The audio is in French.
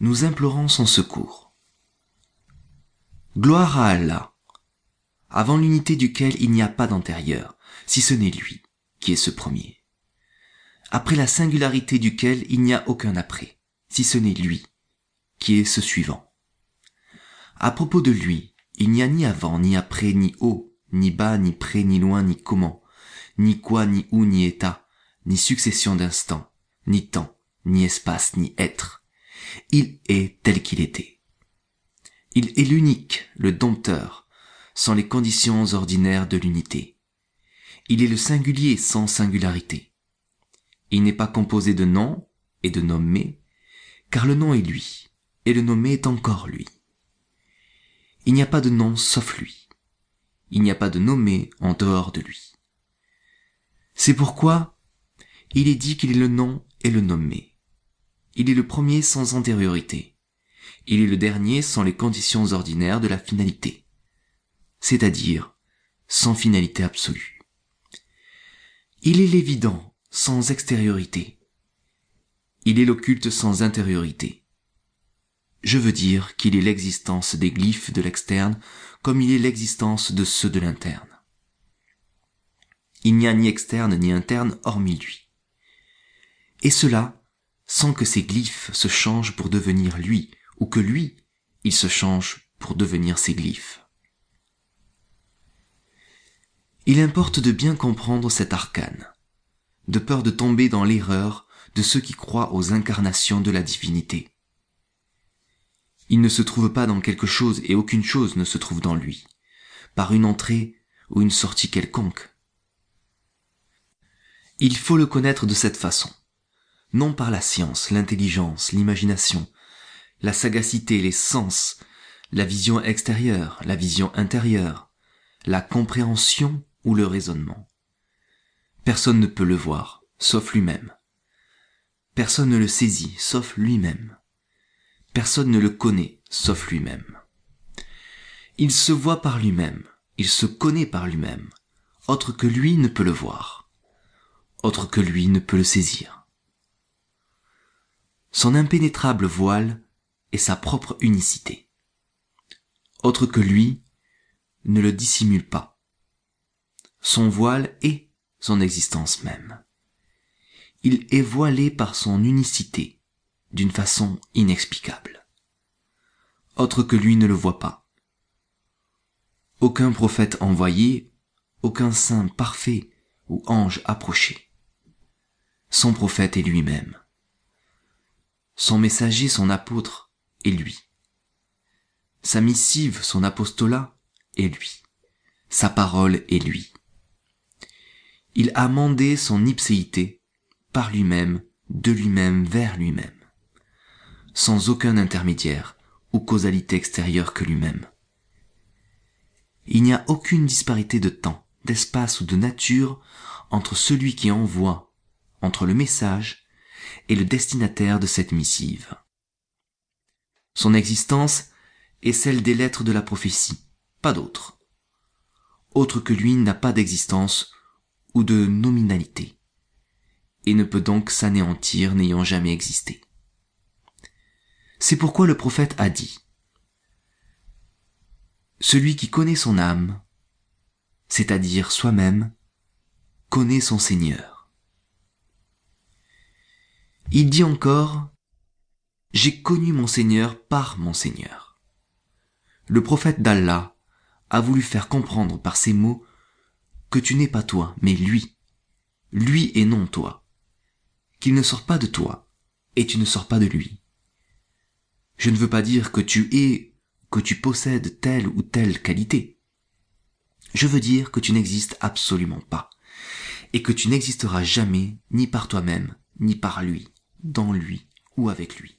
nous implorons son secours. Gloire à Allah, avant l'unité duquel il n'y a pas d'antérieur, si ce n'est lui, qui est ce premier. Après la singularité duquel il n'y a aucun après, si ce n'est lui, qui est ce suivant. À propos de lui, il n'y a ni avant, ni après, ni haut, ni bas, ni près, ni loin, ni comment, ni quoi, ni où, ni état, ni succession d'instants, ni temps, ni espace, ni être. Il est tel qu'il était. Il est l'unique, le dompteur, sans les conditions ordinaires de l'unité. Il est le singulier sans singularité. Il n'est pas composé de noms et de nommés, car le nom est lui, et le nommé est encore lui. Il n'y a pas de nom sauf lui. Il n'y a pas de nommé en dehors de lui. C'est pourquoi il est dit qu'il est le nom et le nommé. Il est le premier sans antériorité. Il est le dernier sans les conditions ordinaires de la finalité. C'est-à-dire sans finalité absolue. Il est l'évident sans extériorité. Il est l'occulte sans intériorité. Je veux dire qu'il est l'existence des glyphes de l'externe comme il est l'existence de ceux de l'interne. Il n'y a ni externe ni interne hormis lui. Et cela sans que ces glyphes se changent pour devenir lui, ou que lui, il se change pour devenir ces glyphes. Il importe de bien comprendre cet arcane, de peur de tomber dans l'erreur de ceux qui croient aux incarnations de la divinité. Il ne se trouve pas dans quelque chose et aucune chose ne se trouve dans lui, par une entrée ou une sortie quelconque. Il faut le connaître de cette façon, non par la science, l'intelligence, l'imagination, la sagacité, les sens, la vision extérieure, la vision intérieure, la compréhension ou le raisonnement. Personne ne peut le voir, sauf lui-même. Personne ne le saisit, sauf lui-même. Personne ne le connaît, sauf lui-même. Il se voit par lui-même, il se connaît par lui-même. Autre que lui ne peut le voir autre que lui ne peut le saisir. Son impénétrable voile est sa propre unicité. Autre que lui ne le dissimule pas. Son voile est son existence même. Il est voilé par son unicité d'une façon inexplicable. Autre que lui ne le voit pas. Aucun prophète envoyé, aucun saint parfait ou ange approché son prophète est lui-même. Son messager, son apôtre, est lui. Sa missive, son apostolat, est lui. Sa parole est lui. Il a mandé son ipséité par lui-même, de lui-même vers lui-même, sans aucun intermédiaire ou causalité extérieure que lui-même. Il n'y a aucune disparité de temps, d'espace ou de nature entre celui qui envoie entre le message et le destinataire de cette missive. Son existence est celle des lettres de la prophétie, pas d'autre. Autre que lui n'a pas d'existence ou de nominalité, et ne peut donc s'anéantir n'ayant jamais existé. C'est pourquoi le prophète a dit Celui qui connaît son âme, c'est-à-dire soi-même, connaît son Seigneur. Il dit encore, J'ai connu mon Seigneur par mon Seigneur. Le prophète d'Allah a voulu faire comprendre par ces mots que tu n'es pas toi, mais lui. Lui et non toi. Qu'il ne sort pas de toi, et tu ne sors pas de lui. Je ne veux pas dire que tu es, que tu possèdes telle ou telle qualité. Je veux dire que tu n'existes absolument pas, et que tu n'existeras jamais ni par toi-même, ni par lui dans lui ou avec lui.